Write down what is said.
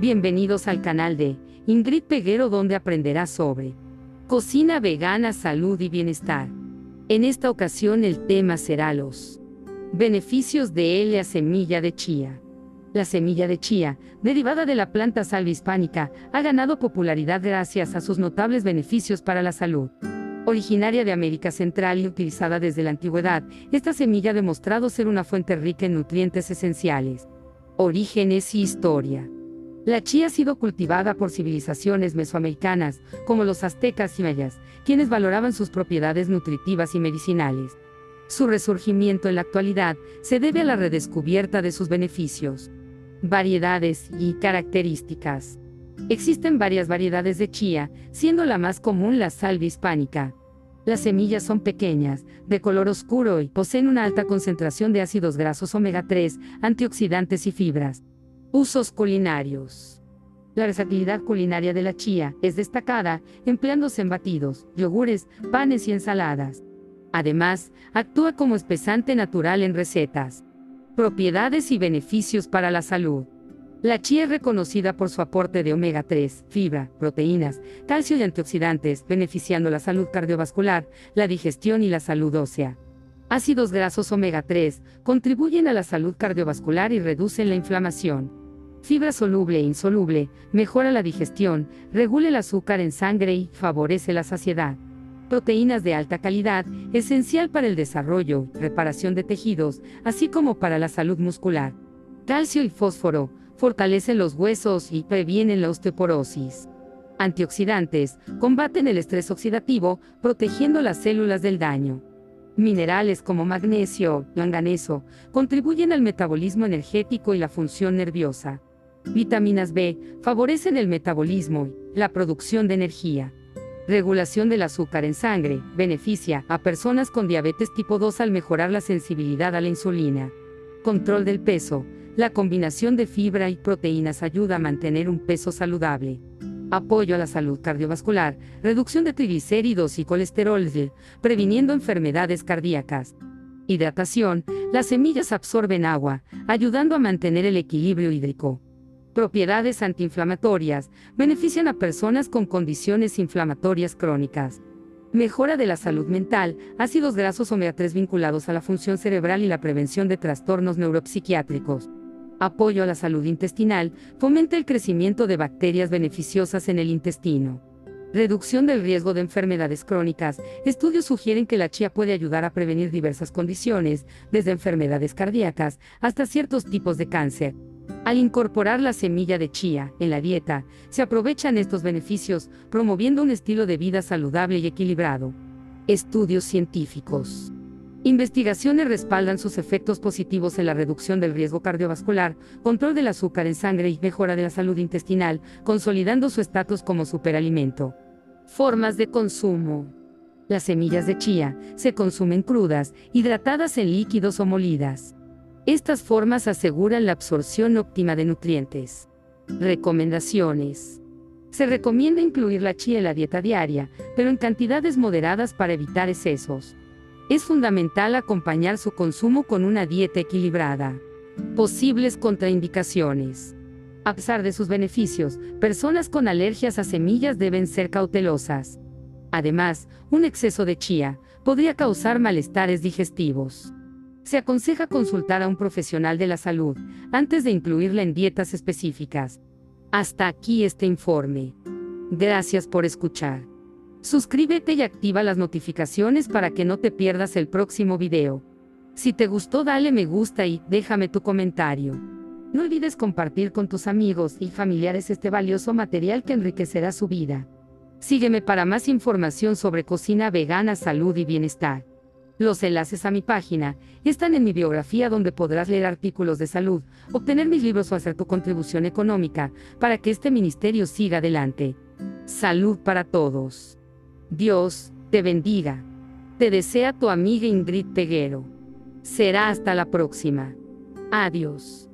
Bienvenidos al canal de Ingrid Peguero donde aprenderás sobre cocina vegana, salud y bienestar. En esta ocasión el tema será los beneficios de la semilla de chía. La semilla de chía, derivada de la planta salvia hispánica, ha ganado popularidad gracias a sus notables beneficios para la salud. Originaria de América Central y utilizada desde la antigüedad, esta semilla ha demostrado ser una fuente rica en nutrientes esenciales. Orígenes y historia. La chía ha sido cultivada por civilizaciones mesoamericanas, como los aztecas y mayas, quienes valoraban sus propiedades nutritivas y medicinales. Su resurgimiento en la actualidad se debe a la redescubierta de sus beneficios, variedades y características. Existen varias variedades de chía, siendo la más común la salvia hispánica. Las semillas son pequeñas, de color oscuro y poseen una alta concentración de ácidos grasos omega 3, antioxidantes y fibras. Usos culinarios. La versatilidad culinaria de la chía es destacada, empleándose en batidos, yogures, panes y ensaladas. Además, actúa como espesante natural en recetas. Propiedades y beneficios para la salud. La chía es reconocida por su aporte de omega 3, fibra, proteínas, calcio y antioxidantes, beneficiando la salud cardiovascular, la digestión y la salud ósea. Ácidos grasos omega 3 contribuyen a la salud cardiovascular y reducen la inflamación. Fibra soluble e insoluble, mejora la digestión, regula el azúcar en sangre y favorece la saciedad. Proteínas de alta calidad, esencial para el desarrollo, reparación de tejidos, así como para la salud muscular. Calcio y fósforo, fortalecen los huesos y previenen la osteoporosis. Antioxidantes, combaten el estrés oxidativo, protegiendo las células del daño. Minerales como magnesio, manganeso, contribuyen al metabolismo energético y la función nerviosa. Vitaminas B favorecen el metabolismo y la producción de energía. Regulación del azúcar en sangre beneficia a personas con diabetes tipo 2 al mejorar la sensibilidad a la insulina. Control del peso. La combinación de fibra y proteínas ayuda a mantener un peso saludable. Apoyo a la salud cardiovascular, reducción de triglicéridos y colesterol, previniendo enfermedades cardíacas. Hidratación. Las semillas absorben agua, ayudando a mantener el equilibrio hídrico. Propiedades antiinflamatorias. Benefician a personas con condiciones inflamatorias crónicas. Mejora de la salud mental. Ácidos grasos omega 3 vinculados a la función cerebral y la prevención de trastornos neuropsiquiátricos. Apoyo a la salud intestinal. Fomenta el crecimiento de bacterias beneficiosas en el intestino. Reducción del riesgo de enfermedades crónicas. Estudios sugieren que la chía puede ayudar a prevenir diversas condiciones, desde enfermedades cardíacas hasta ciertos tipos de cáncer. Al incorporar la semilla de chía en la dieta, se aprovechan estos beneficios, promoviendo un estilo de vida saludable y equilibrado. Estudios científicos. Investigaciones respaldan sus efectos positivos en la reducción del riesgo cardiovascular, control del azúcar en sangre y mejora de la salud intestinal, consolidando su estatus como superalimento. Formas de consumo. Las semillas de chía se consumen crudas, hidratadas en líquidos o molidas. Estas formas aseguran la absorción óptima de nutrientes. Recomendaciones. Se recomienda incluir la chía en la dieta diaria, pero en cantidades moderadas para evitar excesos. Es fundamental acompañar su consumo con una dieta equilibrada. Posibles contraindicaciones. A pesar de sus beneficios, personas con alergias a semillas deben ser cautelosas. Además, un exceso de chía podría causar malestares digestivos se aconseja consultar a un profesional de la salud antes de incluirla en dietas específicas. Hasta aquí este informe. Gracias por escuchar. Suscríbete y activa las notificaciones para que no te pierdas el próximo video. Si te gustó dale me gusta y déjame tu comentario. No olvides compartir con tus amigos y familiares este valioso material que enriquecerá su vida. Sígueme para más información sobre cocina vegana, salud y bienestar. Los enlaces a mi página están en mi biografía donde podrás leer artículos de salud, obtener mis libros o hacer tu contribución económica para que este ministerio siga adelante. Salud para todos. Dios te bendiga. Te desea tu amiga Ingrid Peguero. Será hasta la próxima. Adiós.